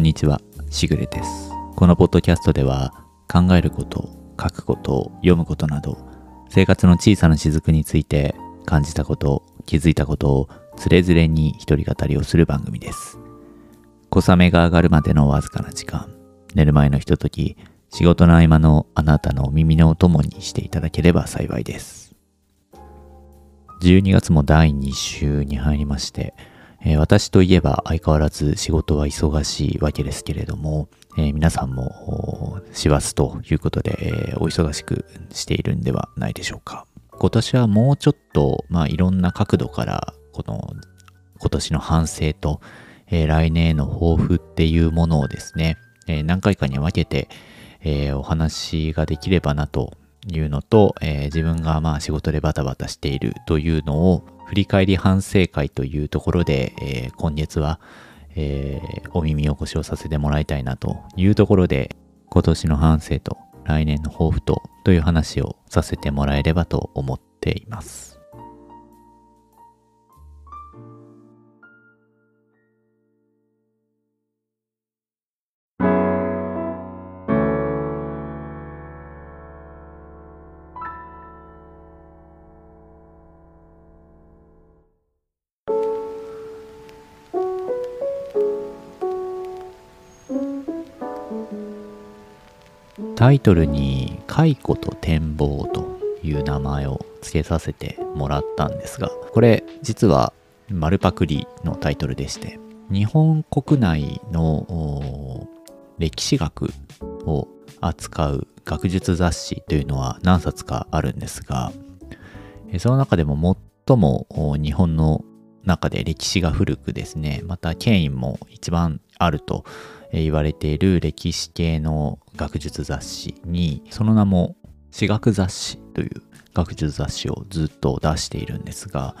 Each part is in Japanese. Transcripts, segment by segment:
こんにちは、しぐれです。このポッドキャストでは考えること、書くこと、読むことなど生活の小さな雫について感じたこと、気づいたことをつれづれに一人語りをする番組です。小雨が上がるまでのわずかな時間、寝る前のひととき、仕事の合間のあなたのお耳のお供にしていただければ幸いです。12月も第2週に入りまして、えー私といえば相変わらず仕事は忙しいわけですけれども、えー皆さんも師走ということで、えーお忙しくしているんではないでしょうか。今年はもうちょっと、まあ、いろんな角度からこの今年の反省と、え来年への抱負っていうものをですね、え何回かに分けて、えお話ができればなというのと、え自分がまあ仕事でバタバタしているというのを振り返り反省会というところで、えー今月は、えーお耳汚しをさせてもらいたいなというところで今年の反省と来年の抱負とという話をさせてもらえればと思っています。タイトルに「解雇と展望」という名前を付けさせてもらったんですがこれ実は丸パクリのタイトルでして日本国内の歴史学を扱う学術雑誌というのは何冊かあるんですがその中でも最も日本の中で歴史が古くですねまた権威も一番あると言われている歴史系の学術雑誌にその名も史学雑誌という学術雑誌をずっと出しているんですが、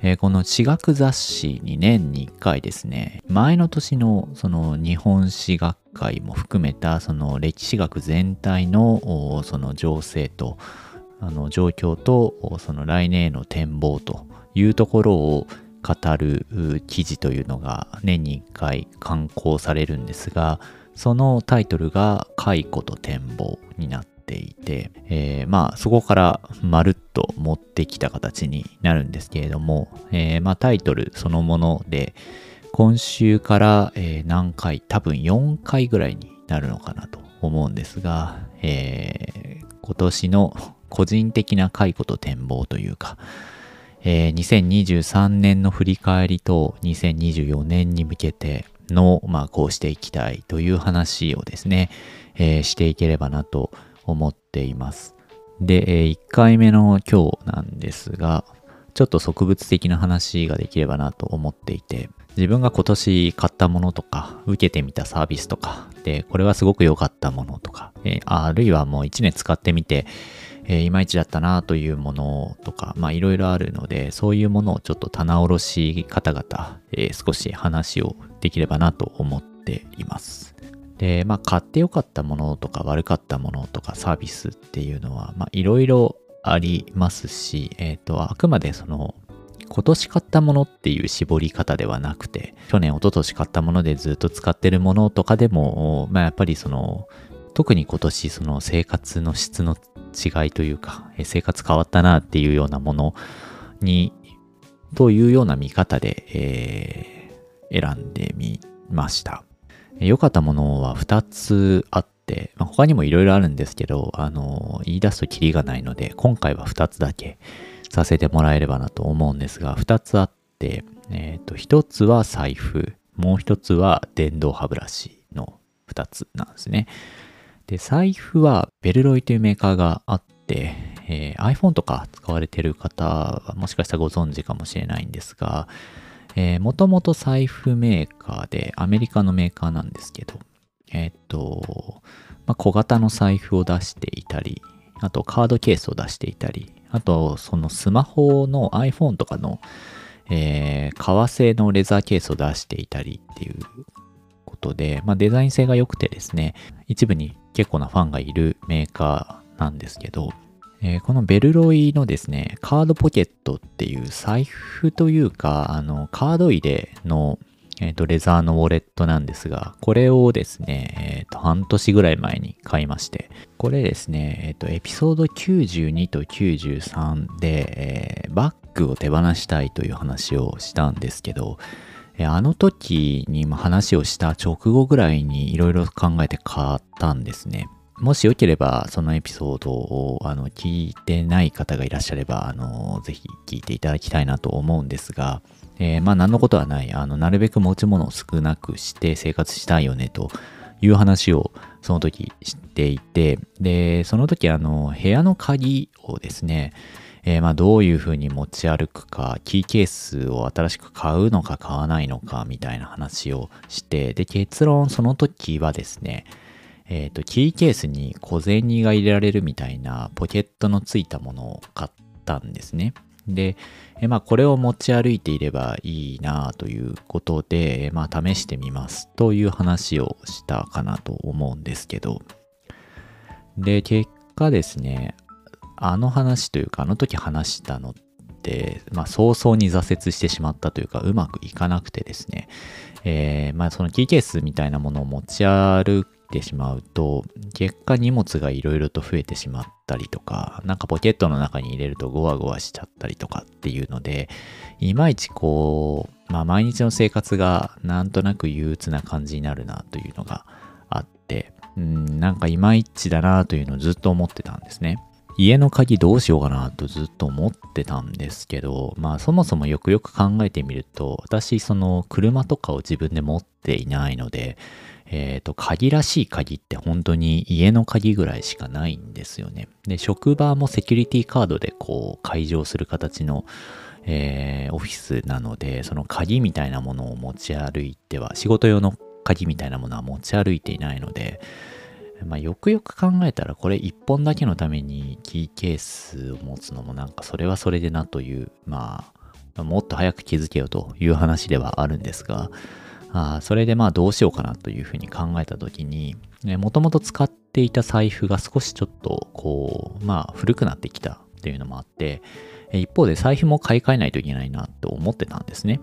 えーこの史学雑誌に年に1回ですね前の年のその日本史学会も含めたその歴史学全体のその情勢とあの状況とその来年への展望というところを語る記事というのが年に1回刊行されるんですがそのタイトルが「解雇と展望」になっていて、えーまあそこからまるっと持ってきた形になるんですけれども、えーまあタイトルそのもので今週から、何回多分4回ぐらいになるのかなと思うんですが、えー今年の個人的な解雇と展望というか、えー2023年の振り返りと2024年に向けての、まあ、こうしていきたいという話をですね、えーしていければなと思っています。で、え1回目の今日なんですが、ちょっと植物的な話ができればなと思っていて、自分が今年買ったものとか、受けてみたサービスとか、で、これはすごく良かったものとか、えーあるいはもう1年使ってみて、えーいまいちだったなというものとか、まあいろいろあるので、そういうものをちょっと棚卸し方々、えー少し話をできればなと思っています。で、まあ買ってよかったものとか悪かったものとかサービスっていうのは、まあいろいろありますし、えっ、と、あくまでその、今年買ったものっていう絞り方ではなくて、去年、一昨年買ったものでずっと使ってるものとかでも、まあやっぱりその、特に今年その生活の質の違いというか、生活変わったなっていうようなものに、というような見方で、えー選んでみました。良かったものは2つあって、まあ、他にもいろいろあるんですけど、あの、言い出すとキリがないので、今回は2つだけさせてもらえればなと思うんですが、2つあって、えっ、と、1つは財布、もう1つは電動歯ブラシの2つなんですね。で、財布はベルロイというメーカーがあって、えー iPhone とか使われてる方はもしかしたらご存知かもしれないんですが、えー、もともと財布メーカーで、アメリカのメーカーなんですけど、えーっと、まあ、小型の財布を出していたり、あとカードケースを出していたり、あとそのスマホの iPhone とかの、えー革製のレザーケースを出していたりっていうことで、まあ、デザイン性が良くてですね、一部に結構なファンがいるメーカーなんですけど、えーこのベルロイのですね、カードポケットっていう財布というか、あの、カード入れのえっ、と、レザーのウォレットなんですが、これをですね、えっ、と、半年ぐらい前に買いまして、これですね、えっ、と、エピソード92と93で、え、バッグを手放したいという話をしたんですけど、あの時に話をした直後ぐらいにいろいろ考えて買ったんですね。もしよければ、そのエピソードをあの聞いてない方がいらっしゃれば、あのぜひ聞いていただきたいなと思うんですが、えー、まあ何のことはない。あの、なるべく持ち物を少なくして生活したいよねという話をその時していて、で、その時あの、部屋の鍵をですね、えー、まあどういうふうに持ち歩くか、キーケースを新しく買うのか買わないのかみたいな話をして、で、結論その時はですね、えっ、ー、と、キーケースに小銭が入れられるみたいなポケットのついたものを買ったんですね。で、えまあ、これを持ち歩いていればいいなということで、まあ、試してみますという話をしたかなと思うんですけど、で、結果ですね、あの話というか、あの時話したのって、まあ、早々に挫折してしまったというか、うまくいかなくてですね、えー、まあ、そのキーケースみたいなものを持ち歩てしまうと、結果荷物がいろいろと増えてしまったりとか、なんかポケットの中に入れるとゴワゴワしちゃったりとかっていうので、いまいちこう、まあ毎日の生活がなんとなく憂鬱な感じになるなというのがあって、うん、なんかいまいちだなというのをずっと思ってたんですね。家の鍵どうしようかなとずっと思ってたんですけど、まあそもそもよくよく考えてみると、私その車とかを自分で持っていないので、えっ、ー、と、鍵らしい鍵って本当に家の鍵ぐらいしかないんですよね。で、職場もセキュリティカードでこう解錠する形の、えー、オフィスなので、その鍵みたいなものを持ち歩いては、仕事用の鍵みたいなものは持ち歩いていないので、まあ、よくよく考えたらこれ一本だけのためにキーケースを持つのもなんかそれはそれでなという、まあ、もっと早く気づけよという話ではあるんですが、あそれでまあどうしようかなというふうに考えた時に、もともと使っていた財布が少しちょっとこう、まあ古くなってきたっていうのもあって、一方で財布も買い替えないといけないなと思ってたんですね。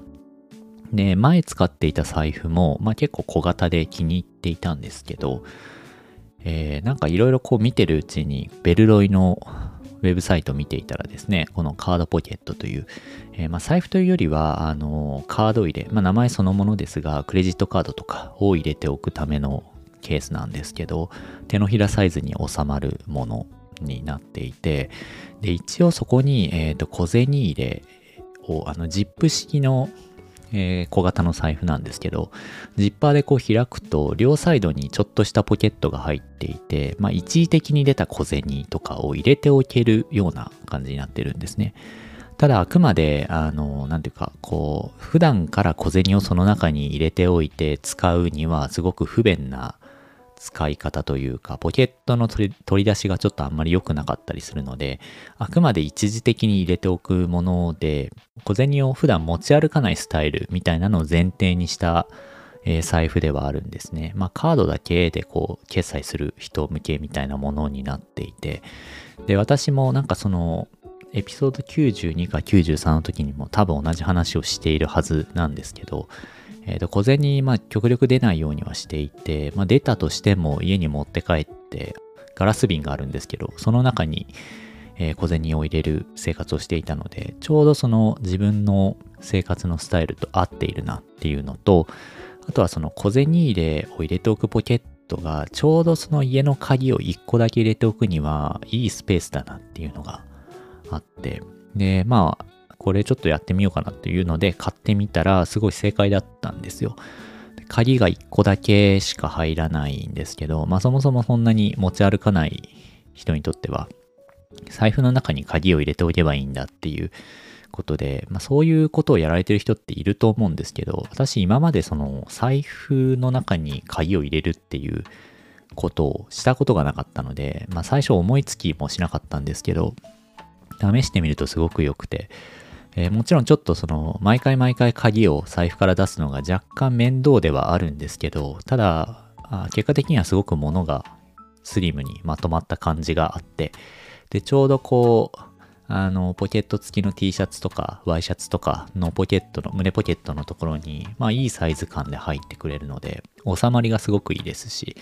で、前使っていた財布も、まあ結構小型で気に入っていたんですけど、えー、なんかいろいろこう見てるうちに、ベルロイのウェブサイトを見ていたらですね、このカードポケットという、えー、まあ、財布というよりは、あのカード入れ、まあ、名前そのものですが、クレジットカードとかを入れておくためのケースなんですけど、手のひらサイズに収まるものになっていて、で、一応そこに、えっ、と、小銭入れを、あの、ジップ式のえー、小型の財布なんですけど、ジッパーでこう開くと、両サイドにちょっとしたポケットが入っていて、まあ一時的に出た小銭とかを入れておけるような感じになってるんですね。ただあくまで、あの、なんていうか、こう、普段から小銭をその中に入れておいて使うにはすごく不便な使い方というか、ポケットの取り出しがちょっとあんまり良くなかったりするので、あくまで一時的に入れておくもので、小銭を普段持ち歩かないスタイルみたいなのを前提にした、えー、財布ではあるんですね。まあカードだけでこう決済する人向けみたいなものになっていて、で、私もなんかそのエピソード92か93の時にも多分同じ話をしているはずなんですけど、え、ー、と、小銭、まあ、極力出ないようにはしていて、まあ、出たとしても家に持って帰って、ガラス瓶があるんですけど、その中に、えー、小銭を入れる生活をしていたので、ちょうどその自分の生活のスタイルと合っているなっていうのと、あとはその小銭入れを入れておくポケットが、ちょうどその家の鍵を1個だけ入れておくには、いいスペースだなっていうのがあって、で、まあ、これちょっとやってみようかなっていうので買ってみたらすごい正解だったんですよ。鍵が1個だけしか入らないんですけど、まあそもそもそんなに持ち歩かない人にとっては、財布の中に鍵を入れておけばいいんだっていうことで、まあそういうことをやられてる人っていると思うんですけど、私今までその財布の中に鍵を入れるっていうことをしたことがなかったので、まあ最初思いつきもしなかったんですけど、試してみるとすごく良くて、えー、もちろんちょっとその、毎回毎回鍵を財布から出すのが若干面倒ではあるんですけど、ただ、あ結果的にはすごく物がスリムにまとまった感じがあって、で、ちょうどこう、あの、ポケット付きの T シャツとか、ワイシャツとかのポケットの、胸ポケットのところに、まあいいサイズ感で入ってくれるので、収まりがすごくいいですし、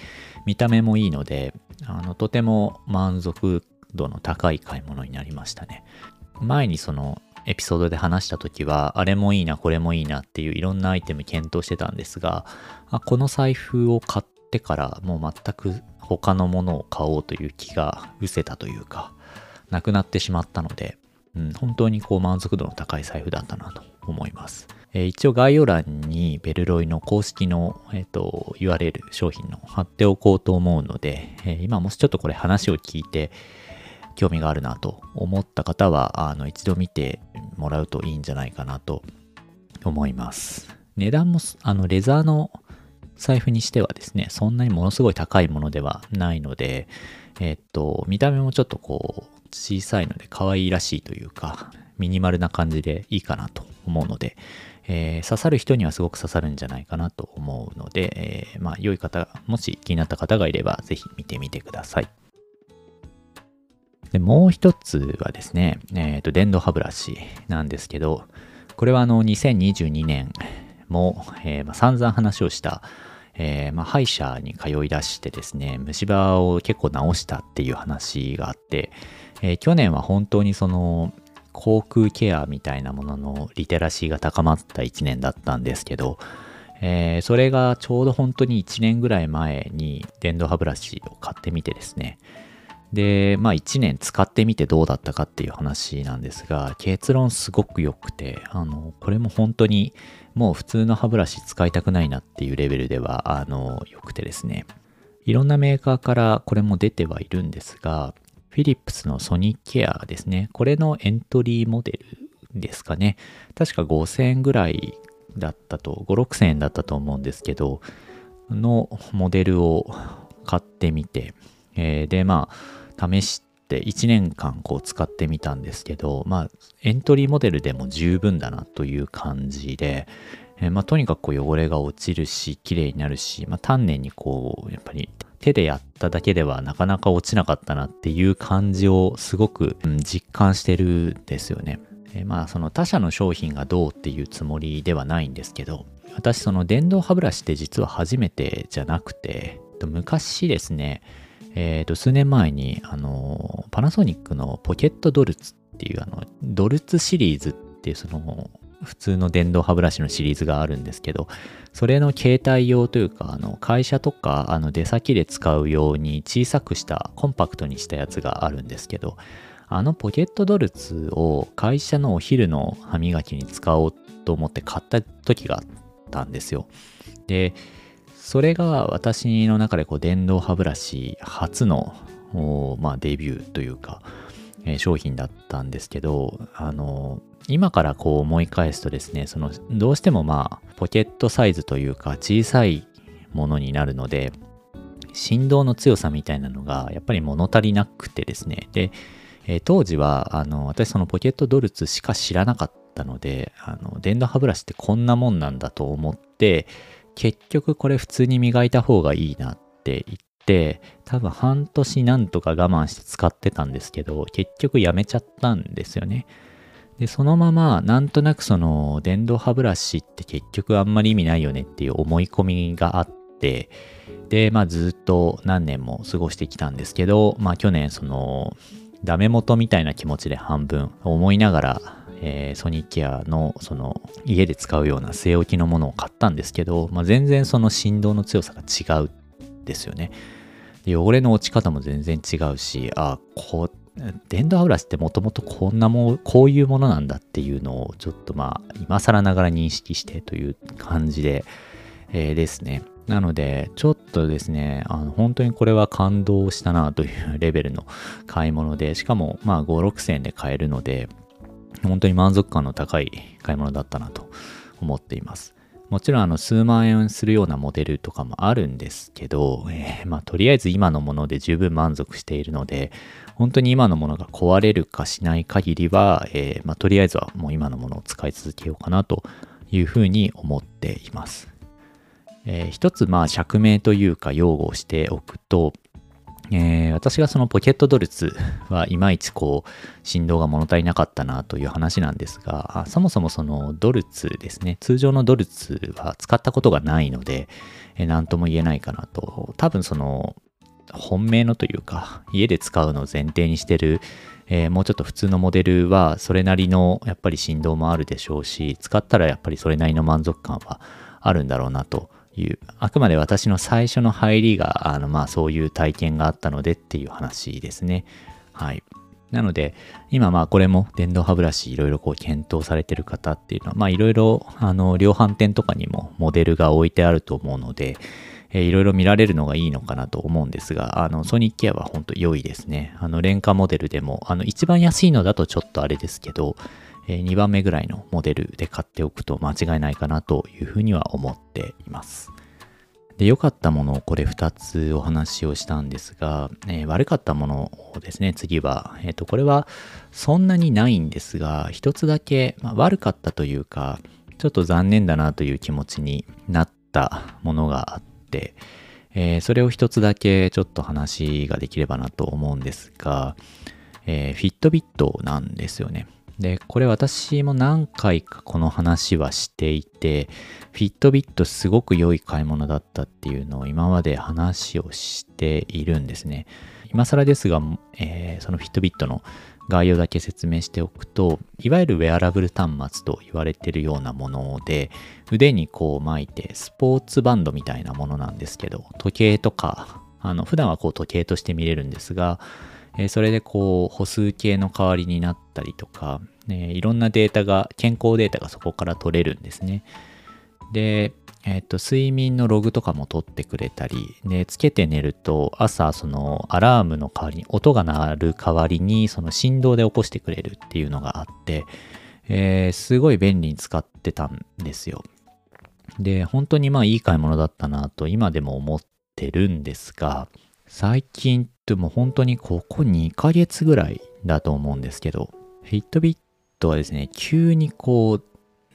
見た目もいいので、あの、とても満足度の高い買い物になりましたね。前にその、エピソードで話した時は、あれもいいな、これもいいなっていういろんなアイテム検討してたんですが、この財布を買ってからもう全く他のものを買おうという気が失せたというか、なくなってしまったので、うん、本当にこう満足度の高い財布だったなと思います。えー、一応概要欄にベルロイの公式の、えーと、URL 商品の貼っておこうと思うので、えー、今もしちょっとこれ話を聞いて興味があるなと思った方はあの一度見てもらうといいんじゃないかなと思います。値段もあのレザーの財布にしてはですね、そんなにものすごい高いものではないので、えっと、見た目もちょっとこう、小さいので可愛いらしいというか、ミニマルな感じでいいかなと思うので、えー、刺さる人にはすごく刺さるんじゃないかなと思うので、えー、まあ、良い方、もし気になった方がいれば、ぜひ見てみてください。で、もう一つはですね、えっ、ー、と、電動歯ブラシなんですけど、これはあの、2022年も、えーまあ、散々話をした、えー、まあ、歯医者に通い出してですね、虫歯を結構治したっていう話があって、えー、去年は本当にその、口腔ケアみたいなもののリテラシーが高まった1年だったんですけど、えー、それがちょうど本当に1年ぐらい前に電動歯ブラシを買ってみてですね、で、まあ1年使ってみてどうだったかっていう話なんですが、結論すごく良くて、あの、これも本当にもう普通の歯ブラシ使いたくないなっていうレベルでは、あの、良くてですね。いろんなメーカーからこれも出てはいるんですが、フィリップスのソニーケアですね。これのエントリーモデルですかね。確か5000円ぐらいだったと、5、6000円だったと思うんですけど、のモデルを買ってみて、えー、で、まあ、試して1年間こう使ってみたんですけど、まあ、エントリーモデルでも十分だなという感じで、えー、まあ、とにかくこう汚れが落ちるし、綺麗になるし、まあ、丹念にこう、やっぱり手でやっただけではなかなか落ちなかったなっていう感じをすごく、うん、実感してるんですよね。え、まあ、その他社の商品がどうっていうつもりではないんですけど、私その電動歯ブラシって実は初めてじゃなくて、昔ですね、え、ー、と、数年前に、あの、パナソニックのポケットドルツっていう、あの、ドルツシリーズっていう、その、普通の電動歯ブラシのシリーズがあるんですけど、それの携帯用というか、あの、会社とか、あの、出先で使うように小さくした、コンパクトにしたやつがあるんですけど、あのポケットドルツを会社のお昼の歯磨きに使おうと思って買った時があったんですよ。で、それが私の中でこう電動歯ブラシ初の、まあ、デビューというか、えー、商品だったんですけど、あの、今からこう思い返すとですね、その、どうしてもまあ、ポケットサイズというか小さいものになるので、振動の強さみたいなのがやっぱり物足りなくてですね。で、えー、当時は、あの、私そのポケットドルツしか知らなかったので、あの、電動歯ブラシってこんなもんなんだと思って、結局これ普通に磨いた方がいいなって言って、多分半年なんとか我慢して使ってたんですけど、結局やめちゃったんですよね。で、そのまま、なんとなくその、電動歯ブラシって結局あんまり意味ないよねっていう思い込みがあって、で、まあずっと何年も過ごしてきたんですけど、まあ去年その、ダメ元みたいな気持ちで半分思いながらえー、ソニッケアのその家で使うような据え置きのものを買ったんですけど、まあ、全然その振動の強さが違うですよね。で汚れの落ち方も全然違うし、あ、こう、電動歯ブラシってもともとこんなもんこういうものなんだっていうのをちょっとまあ今更ながら認識してという感じで、えー、ですね。なので、ちょっとですね、あの本当にこれは感動したなというレベルの買い物で、しかもまあ5、6千円で買えるので、本当に満足感の高い買い物だったなと思っています。もちろんあの数万円するようなモデルとかもあるんですけど、えー、まあとりあえず今のもので十分満足しているので、本当に今のものが壊れるかしない限りは、えー、まあとりあえずはもう今のものを使い続けようかなというふうに思っています。えー、一つまあ釈明というか用語をしておくと、えー、私がそのポケットドルツはいまいちこう振動が物足りなかったなという話なんですが、そもそもそのドルツですね、通常のドルツは使ったことがないので、えー、何とも言えないかなと。多分その本命のというか、家で使うのを前提にしてる、えー、もうちょっと普通のモデルはそれなりのやっぱり振動もあるでしょうし、使ったらやっぱりそれなりの満足感はあるんだろうなという、あくまで私の最初の入りが、あの、まあそういう体験があったのでっていう話ですね。はい。なので、今まあこれも電動歯ブラシいろいろこう検討されてる方っていうのは、まあいろいろあの量販店とかにもモデルが置いてあると思うので、えー、いろいろ見られるのがいいのかなと思うんですが、あのソニックケアは本当良いですね。あの廉価モデルでも、あの一番安いのだとちょっとあれですけど、え2番目ぐらいのモデルで買っておくと間違いないかなというふうには思っています。で、良かったものをこれ2つお話をしたんですが、えー、悪かったものをですね、次は、えっ、ー、と、これはそんなにないんですが、一つだけ、まあ、悪かったというか、ちょっと残念だなという気持ちになったものがあって、えー、それを一つだけちょっと話ができればなと思うんですが、えー、フィットビットなんですよね。で、これ私も何回かこの話はしていて、フィットビットすごく良い買い物だったっていうのを今まで話をしているんですね。今更ですが、えー、そのフィットビットの概要だけ説明しておくと、いわゆるウェアラブル端末と言われているようなもので、腕にこう巻いてスポーツバンドみたいなものなんですけど、時計とか、あの普段はこう時計として見れるんですが、えそれでこう歩数計の代わりになったりとか、ね、いろんなデータが、健康データがそこから取れるんですね。で、えっ、と、睡眠のログとかも取ってくれたり、で、つけて寝ると、朝、その、アラームの代わりに、音が鳴る代わりに、その振動で起こしてくれるっていうのがあって、えー、すごい便利に使ってたんですよ。で、本当にまあいい買い物だったなと今でも思ってるんですが、最近ってもう本当にここ2ヶ月ぐらいだと思うんですけど、フィットビットはですね、急にこう、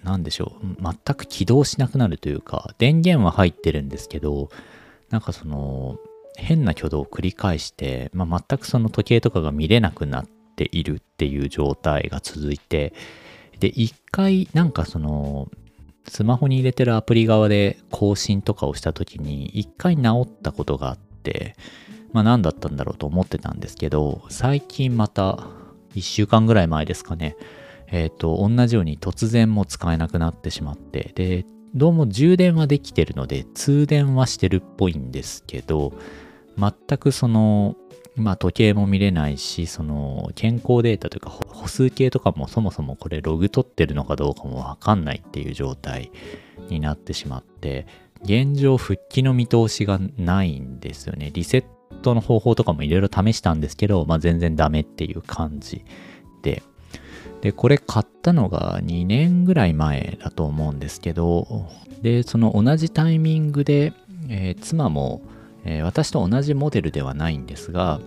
なんでしょう、全く起動しなくなるというか、電源は入ってるんですけど、なんかその、変な挙動を繰り返して、まあ、全くその時計とかが見れなくなっているっていう状態が続いて、で、一回なんかその、スマホに入れてるアプリ側で更新とかをした時に、一回治ったことがあって、まあ何だったんだろうと思ってたんですけど、最近また1週間ぐらい前ですかね、えっ、ー、と、同じように突然も使えなくなってしまって、で、どうも充電はできてるので、通電はしてるっぽいんですけど、全くその、まあ時計も見れないし、その健康データというか歩数計とかもそもそもこれログ取ってるのかどうかもわかんないっていう状態になってしまって、現状復帰の見通しがないんですよね。リセットの方法とかもいろいろ試したんですけど、まあ、全然ダメっていう感じで。で、これ買ったのが2年ぐらい前だと思うんですけど、で、その同じタイミングで、えー、妻も、えー、私と同じモデルではないんですが、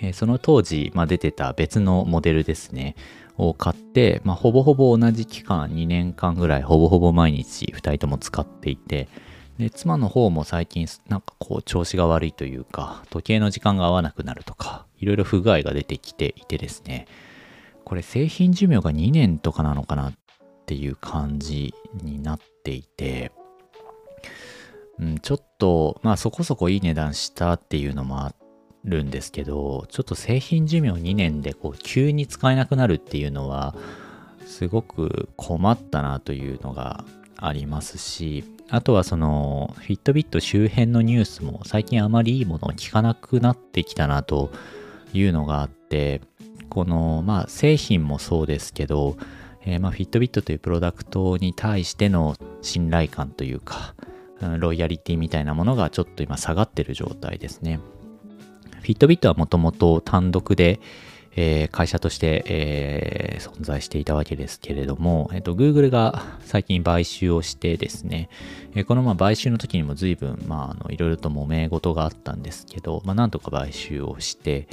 えー、その当時、まあ、出てた別のモデルですね、を買って、まあ、ほぼほぼ同じ期間、2年間ぐらい、ほぼほぼ毎日2人とも使っていて、で、妻の方も最近なんかこう調子が悪いというか、時計の時間が合わなくなるとか、いろいろ不具合が出てきていてですね、これ製品寿命が2年とかなのかなっていう感じになっていて、うん、ちょっと、まあそこそこいい値段したっていうのもあるんですけど、ちょっと製品寿命2年でこう急に使えなくなるっていうのは、すごく困ったなというのがありますし、あとはその、フィットビット周辺のニュースも最近あまりいいものを聞かなくなってきたなというのがあって、この、まあ、製品もそうですけど、えー、まあ、フィットビットというプロダクトに対しての信頼感というか、ロイヤリティみたいなものがちょっと今下がってる状態ですね。フィットビットはもともと単独で、えー、会社として、えー、存在していたわけですけれども、えーと、Google が最近買収をしてですね、えー、このまあ買収の時にも随分、まあ、あのいろいろと揉め事があったんですけど、まあ、なんとか買収をして、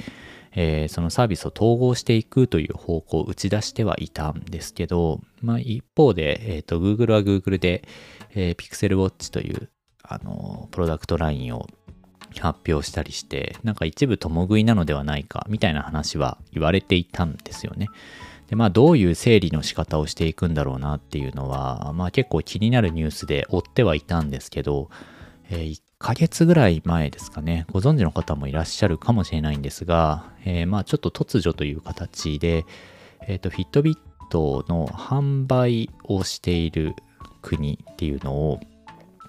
えー、そのサービスを統合していくという方向を打ち出してはいたんですけど、まあ、一方で、えーと、Google は Google で、えー、Pixel Watch というあのプロダクトラインを発表したりしてなんか一部共食いなのではないかみたいな話は言われていたんですよね。でまあどういう整理の仕方をしていくんだろうなっていうのは、まあ、結構気になるニュースで追ってはいたんですけど、えー、1ヶ月ぐらい前ですかねご存知の方もいらっしゃるかもしれないんですが、えー、まあちょっと突如という形で、えっ、ー、とフィットビットの販売をしている国っていうのを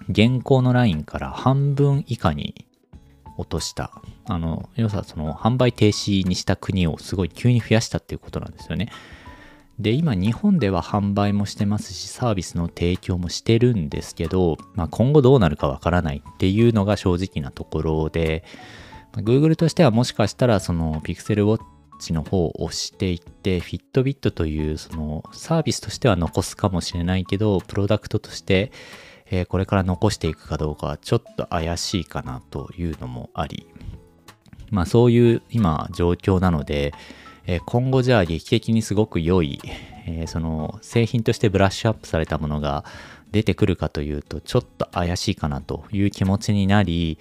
現行のラインから半分以下に落とした。あの、要はその販売停止にした国をすごい急に増やしたっていうことなんですよね。で、今日本では販売もしてますし、サービスの提供もしてるんですけど、まあ、今後どうなるかわからないっていうのが正直なところで、まあ、Google としてはもしかしたらその Pixel Watch の方を押していって、Fitbit というそのサービスとしては残すかもしれないけど、プロダクトとしてえー、これから残していくかどうかはちょっと怪しいかなというのもあり、まあそういう今状況なので、え、今後じゃあ劇的にすごく良い、え、その製品としてブラッシュアップされたものが出てくるかというとちょっと怪しいかなという気持ちになり、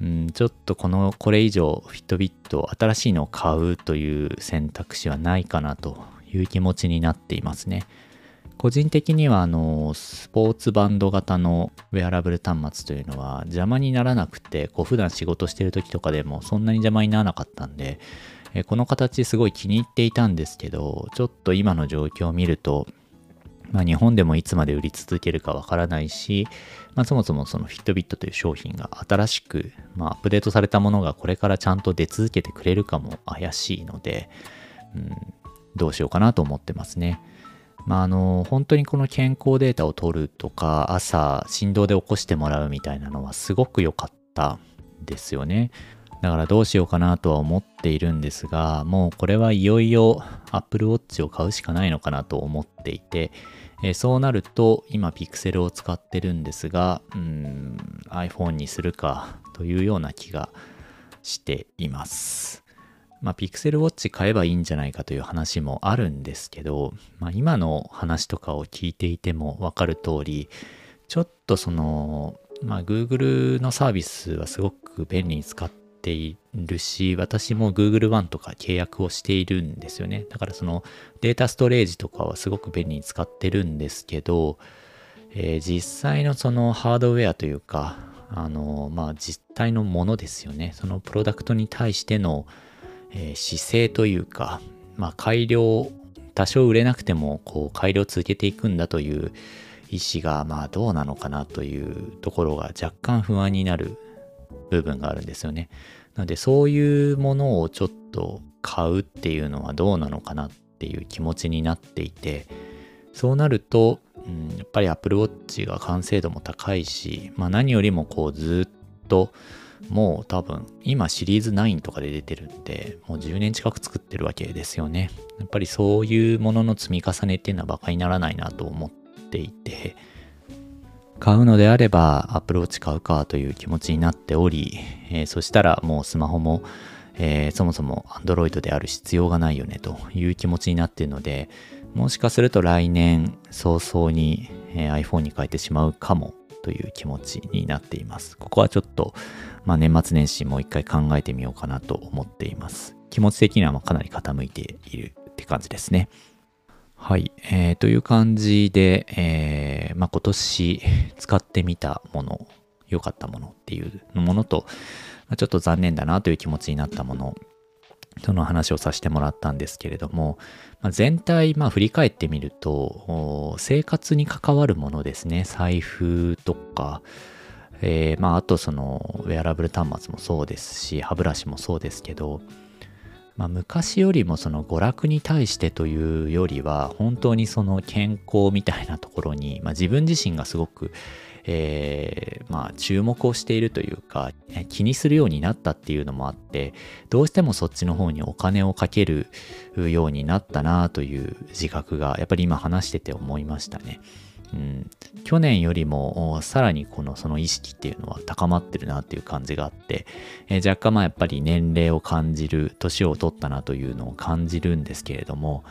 うん、ちょっとこのこれ以上フィットビット新しいのを買うという選択肢はないかなという気持ちになっていますね。個人的にはあのスポーツバンド型のウェアラブル端末というのは邪魔にならなくてこう普段仕事してる時とかでもそんなに邪魔にならなかったんでこの形すごい気に入っていたんですけどちょっと今の状況を見るとまあ、日本でもいつまで売り続けるかわからないし、まあ、そもそもそのフィットビットという商品が新しく、まあ、アップデートされたものがこれからちゃんと出続けてくれるかも怪しいので、うん、どうしようかなと思ってますね。まあ、あの本当にこの健康データを取るとか朝振動で起こしてもらうみたいなのはすごく良かったですよねだからどうしようかなとは思っているんですがもうこれはいよいよ Apple Watch を買うしかないのかなと思っていて、えそうなると今 Pixel を使ってるんですがうん iPhone にするかというような気がしています。まあ、ピクセルウォッチ買えばいいんじゃないかという話もあるんですけど、まあ、今の話とかを聞いていてもわかる通り、ちょっとその、まあ、Google のサービスはすごく便利に使ってているし、私も Google One とか契約をしているんですよね。だからそのデータストレージとかはすごく便利に使ってるんですけど、えー、実際のそのハードウェアというか、あの、まあ実体のものですよね。そのプロダクトに対してのえー、姿勢というか、まあ、改良、多少売れなくても、こう、改良を続けていくんだという意思が、まあ、どうなのかなというところが若干不安になる部分があるんですよね。なので、そういうものをちょっと買うっていうのはどうなのかなっていう気持ちになっていて、そうなると、うん、やっぱり Apple Watch が完成度も高いし、まあ、何よりもこうずっともう多分今シリーズ9とかで出てるんで、もう10年近く作ってるわけですよね。やっぱりそういうものの積み重ねっていうのは馬鹿にならないなと思っていて、買うのであればアプローチ買うかという気持ちになっており、えー、そしたらもうスマホも、えー、そもそも Android である必要がないよねという気持ちになっているので、もしかすると来年早々に、えー、iPhone に変えてしまうかもという気持ちになっています。ここはちょっと、まあ、年末年始もう一回考えてみようかなと思っています。気持ち的にはかなり傾いているって感じですね。はい。えー、という感じで、えー、まあ、今年使ってみたもの、良かったものっていうものと、ま、ちょっと残念だなという気持ちになったものその話をさせてもらったんですけれども、まあ、全体、まあ、振り返ってみると、生活に関わるものですね。財布とか、えー、まあ、あとその、ウェアラブル端末もそうですし、歯ブラシもそうですけど、まあ、昔よりもその娯楽に対してというよりは、本当にその健康みたいなところに、まあ、自分自身がすごくえー、まあ、注目をしているというか、気にするようになったっていうのもあって、どうしてもそっちの方にお金をかけるようになったなという自覚が、やっぱり今話してて思いましたね。うん、去年よりもさらにこのその意識っていうのは高まってるなっていう感じがあって、えー、若干まあやっぱり年齢を感じる年を取ったなというのを感じるんですけれども、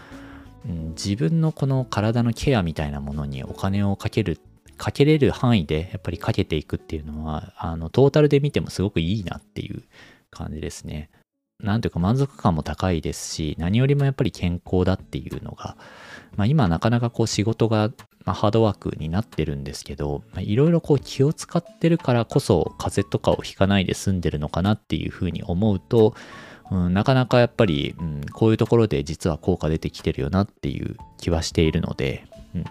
うん、自分のこの体のケアみたいなものにお金をかけるかけれる範囲でやっぱりかけていくっていうのは、あの、トータルで見てもすごくいいなっていう感じですね。なんていうか満足感も高いですし、何よりもやっぱり健康だっていうのが、まあ、今なかなかこう仕事が、まあ、ハードワークになってるんですけど、いろいろこう気を使ってるからこそ風邪とかをひかないで済んでるのかなっていうふうに思うと、うん、なかなかやっぱり、うん、こういうところで実は効果出てきてるよなっていう気はしているので、うん、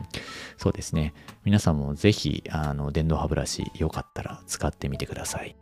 そうですね。皆さんもぜひ、あの、電動歯ブラシよかったら使ってみてください。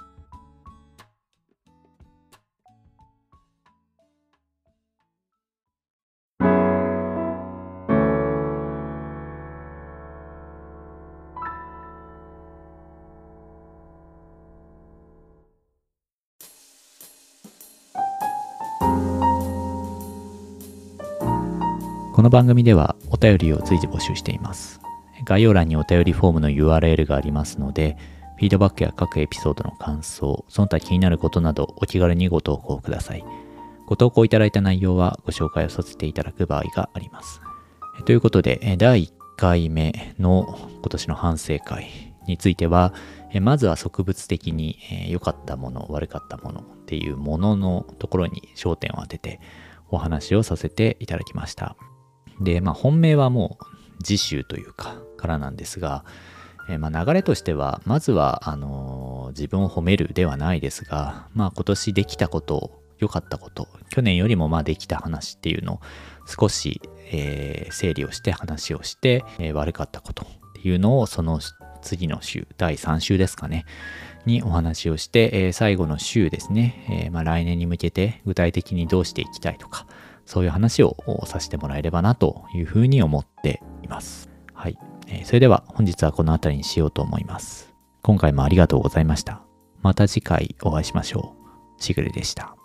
の番組ではお便りを随時募集しています。概要欄にお便りフォームの URL がありますので、フィードバックや各エピソードの感想、その他気になることなどお気軽にご投稿ください。ご投稿いただいた内容はご紹介をさせていただく場合があります。ということで、第1回目の今年の反省会については、まずは植物的に良かったもの、悪かったものっていうもののところに焦点を当ててお話をさせていただきました。で、まあ本命はもう次週というか、からなんですが、えー、まあ流れとしては、まずは、あのー、自分を褒めるではないですが、まあ今年できたこと、良かったこと、去年よりもまあできた話っていうのを少し、えー、整理をして話をして、え、悪かったことっていうのをその次の週、第3週ですかね、にお話をして、え、最後の週ですね、えまあ、来年に向けて具体的にどうしていきたいとか、そういう話をさせてもらえればなというふうに思っています。はい。えー、それでは本日はこの辺りにしようと思います。今回もありがとうございました。また次回お会いしましょう。しぐれでした。